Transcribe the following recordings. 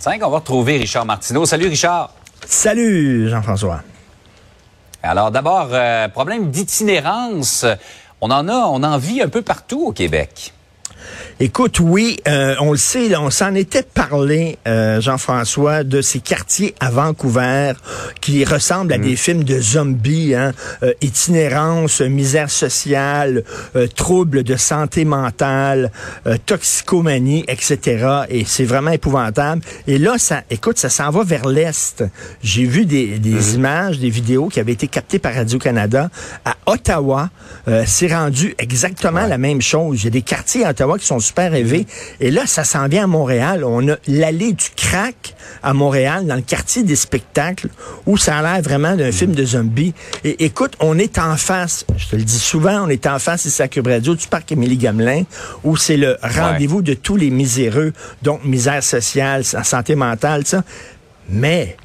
5, on va retrouver Richard Martineau. Salut Richard. Salut Jean-François. Alors d'abord, euh, problème d'itinérance. On en a, on en vit un peu partout au Québec. Écoute, oui, euh, on le sait, on s'en était parlé, euh, Jean-François, de ces quartiers à Vancouver qui ressemblent à mm. des films de zombies, hein, euh, itinérance, misère sociale, troubles de santé mentale, toxicomanie, etc. Et c'est vraiment épouvantable. Et là, ça, écoute, ça s'en va vers l'est. J'ai vu des, des mm. images, des vidéos qui avaient été captées par Radio-Canada à Ottawa. c'est rendu exactement la même chose. Il y a des quartiers à Ottawa qui sont super élevé. Et là, ça s'en vient à Montréal. On a l'allée du crack à Montréal, dans le quartier des spectacles, où ça a l'air vraiment d'un film de zombies. Et écoute, on est en face, je te le dis souvent, on est en face c'est Cube Radio du parc Émilie Gamelin, où c'est le rendez-vous de tous les miséreux, donc misère sociale, santé mentale, ça. Mais,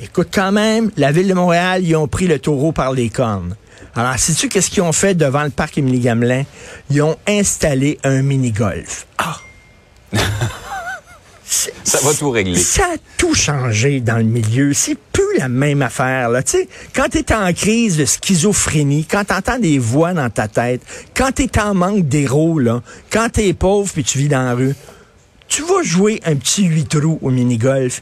écoute, quand même, la ville de Montréal, ils ont pris le taureau par les cornes. Alors, sais-tu qu'est-ce qu'ils ont fait devant le parc Émilie Gamelin? Ils ont installé un mini-golf. Ah! ça va tout régler. Ça a tout changé dans le milieu. C'est plus la même affaire. Là. sais, quand tu es en crise de schizophrénie, quand tu entends des voix dans ta tête, quand tu es en manque d'héros, là, quand tu es pauvre puis tu vis dans la rue, tu vas jouer un petit 8 trous au mini-golf.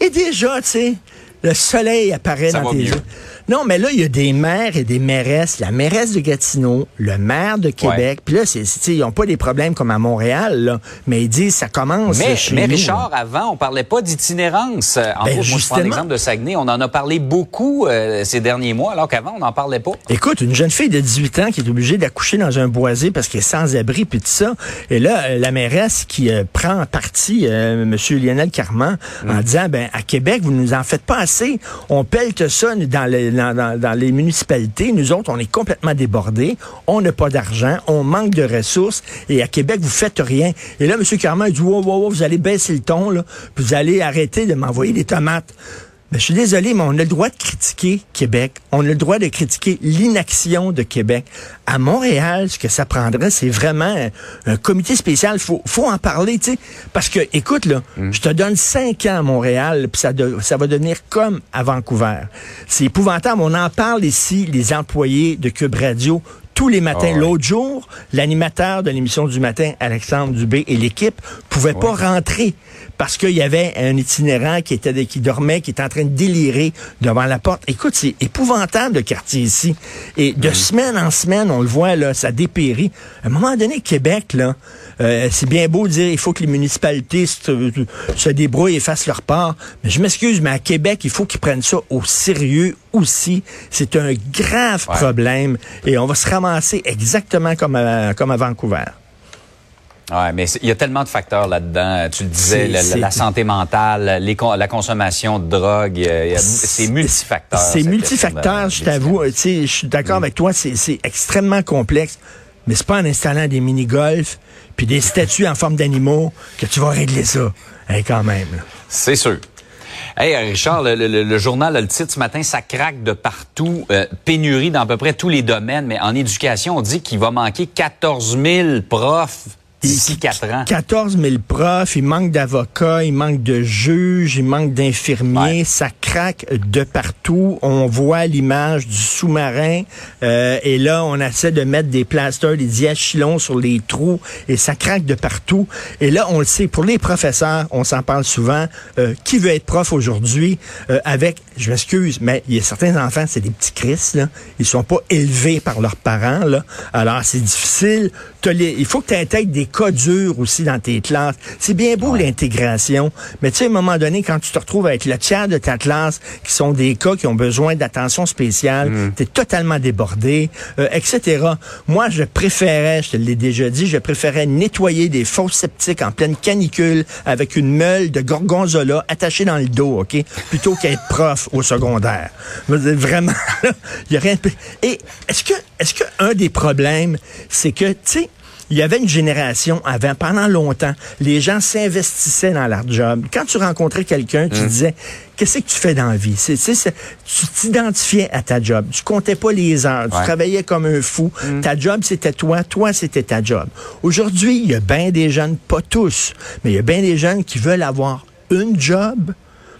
Et déjà, tu sais, le soleil apparaît dans tes yeux. Non, mais là, il y a des maires et des mairesses. La mairesse de Gatineau, le maire de Québec. Puis là, c'est, ils n'ont pas des problèmes comme à Montréal, là, mais ils disent ça commence mais, chez mais Richard, avant, on parlait pas d'itinérance. En ben, moi, je prends l'exemple de Saguenay. On en a parlé beaucoup euh, ces derniers mois, alors qu'avant, on n'en parlait pas. Écoute, une jeune fille de 18 ans qui est obligée d'accoucher dans un boisé parce qu'elle est sans abri, puis tout ça. Et là, euh, la mairesse qui euh, prend parti M. Lionel Carman en mm. disant, ben à Québec, vous nous en faites pas assez. On pèle ça dans le dans, les municipalités, nous autres, on est complètement débordés. On n'a pas d'argent, on manque de ressources. Et à Québec, vous faites rien. Et là, M. Carman dit, wow, wow, wow, vous allez baisser le ton, vous allez arrêter de m'envoyer des tomates. Ben, je suis désolé, mais on a le droit de critiquer Québec. On a le droit de critiquer l'inaction de Québec. À Montréal, ce que ça prendrait, c'est vraiment un, comité spécial. Faut, faut en parler, tu sais. Parce que, écoute, là, mm. je te donne cinq ans à Montréal, puis ça, ça va devenir comme à Vancouver. C'est épouvantable. On en parle ici, les employés de Cube Radio tous les matins. Ah L'autre jour, l'animateur de l'émission du matin, Alexandre Dubé, et l'équipe pouvaient pas rentrer parce qu'il y avait un itinérant qui était qui dormait, qui était en train de délirer devant la porte. Écoute, c'est épouvantable le quartier ici. Et de semaine en semaine, on le voit là, ça dépérit. À un moment donné, Québec là, euh, c'est bien beau de dire il faut que les municipalités se, se débrouillent et fassent leur part, mais je m'excuse, mais à Québec, il faut qu'ils prennent ça au sérieux aussi. C'est un grave problème et on va se ramasser exactement comme à, comme à Vancouver. Ouais, mais il y a tellement de facteurs là-dedans. Tu le disais, la, santé mentale, les, la consommation de drogue, c'est multifacteur. C'est multifacteur, je t'avoue. Je suis d'accord mm. avec toi, c'est extrêmement complexe. Mais c'est pas en installant des mini-golfs puis des statues en forme d'animaux que tu vas régler ça. Hey, quand même. C'est sûr. Hey, Richard, le, journal le titre ce matin, ça craque de partout, euh, pénurie dans à peu près tous les domaines, mais en éducation, on dit qu'il va manquer 14 000 profs D'ici quatre ans. 14 000 profs, il manque d'avocats, il manque de juges, il manque d'infirmiers. Ça craque de partout. On voit l'image du sous-marin euh, et là, on essaie de mettre des plasters, des diachylons sur les trous et ça craque de partout. Et là, on le sait, pour les professeurs, on s'en parle souvent. Euh, qui veut être prof aujourd'hui euh, avec, je m'excuse, mais il y a certains enfants, c'est des petits Chris, là. Ils sont pas élevés par leurs parents, là. Alors, c'est difficile. il faut que tu intègres des cas durs aussi dans tes classes. C'est bien beau l'intégration, mais tu sais, à un moment donné, quand tu te retrouves avec le tiers de ta classe qui sont des cas qui ont besoin d'attention spéciale, mm. tu es totalement débordé, euh, etc. Moi, je préférais, je te l'ai déjà dit, je préférais nettoyer des fosses sceptiques en pleine canicule avec une meule de gorgonzola attachée dans le dos, OK? Plutôt qu'être prof au secondaire. Vraiment, il y a rien Et est-ce que, est-ce que un des problèmes, c'est que, tu sais, il y avait une génération avant, pendant longtemps, les gens s'investissaient dans leur job. Quand tu rencontrais quelqu'un, tu hum. disais, qu'est-ce que tu fais dans la vie? C'est, tu t'identifiais à ta job. Tu comptais pas les heures. Tu travaillais comme un fou. Hum. Ta job, c'était toi. Toi, c'était ta job. Aujourd'hui, il y a bien des jeunes, pas tous, mais il y a bien des jeunes qui veulent avoir une job,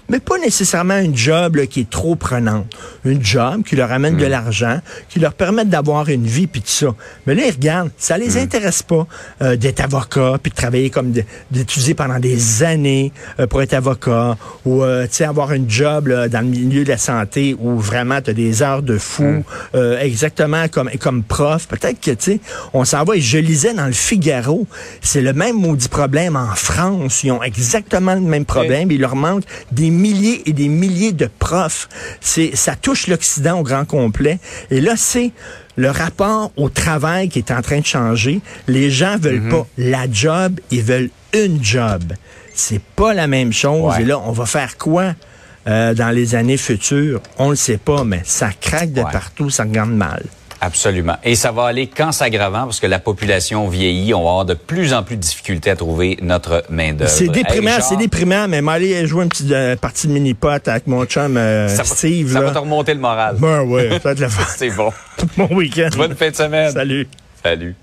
mais pas nécessairement une job là, qui est trop prenante. Une job qui leur amène de Hmm. l'argent, qui leur permet d'avoir une vie puis tout ça. Mais là, ils regardent, ça Hmm. les intéresse pas euh, d'être avocat puis de travailler comme d'étudier pendant des années euh, pour être avocat ou euh, tu sais avoir une job là, dans le milieu de la santé où vraiment tu as des heures de fou Hmm. euh, exactement comme comme prof. Peut-être que tu sais on s'en va et je lisais dans le Figaro, c'est le même maudit problème en France, ils ont exactement le même problème, il leur manque des milliers et des milliers de profs. C'est ça touche l'Occident au grand complet et là c'est le rapport au travail qui est en train de changer. Les gens veulent pas la job, ils veulent une job. C'est pas la même chose. Ouais. Et là, on va faire quoi euh, dans les années futures? On le sait pas, mais ça craque de Ouais. partout, ça regarde mal. Absolument. Et ça va aller qu'en s'aggravant parce que la population vieillit. On va avoir de plus en plus de difficultés à trouver notre main-d'œuvre. C'est déprimant, Hey, c'est déprimant, mais m'aller jouer une petite euh, partie de mini-pot avec mon chum euh, Ça, va- Steve. ça là. va te remonter le moral. Ben ouais, ça va être le fun. C'est bon. Bon week-end. Bonne fin de semaine. Salut. Salut.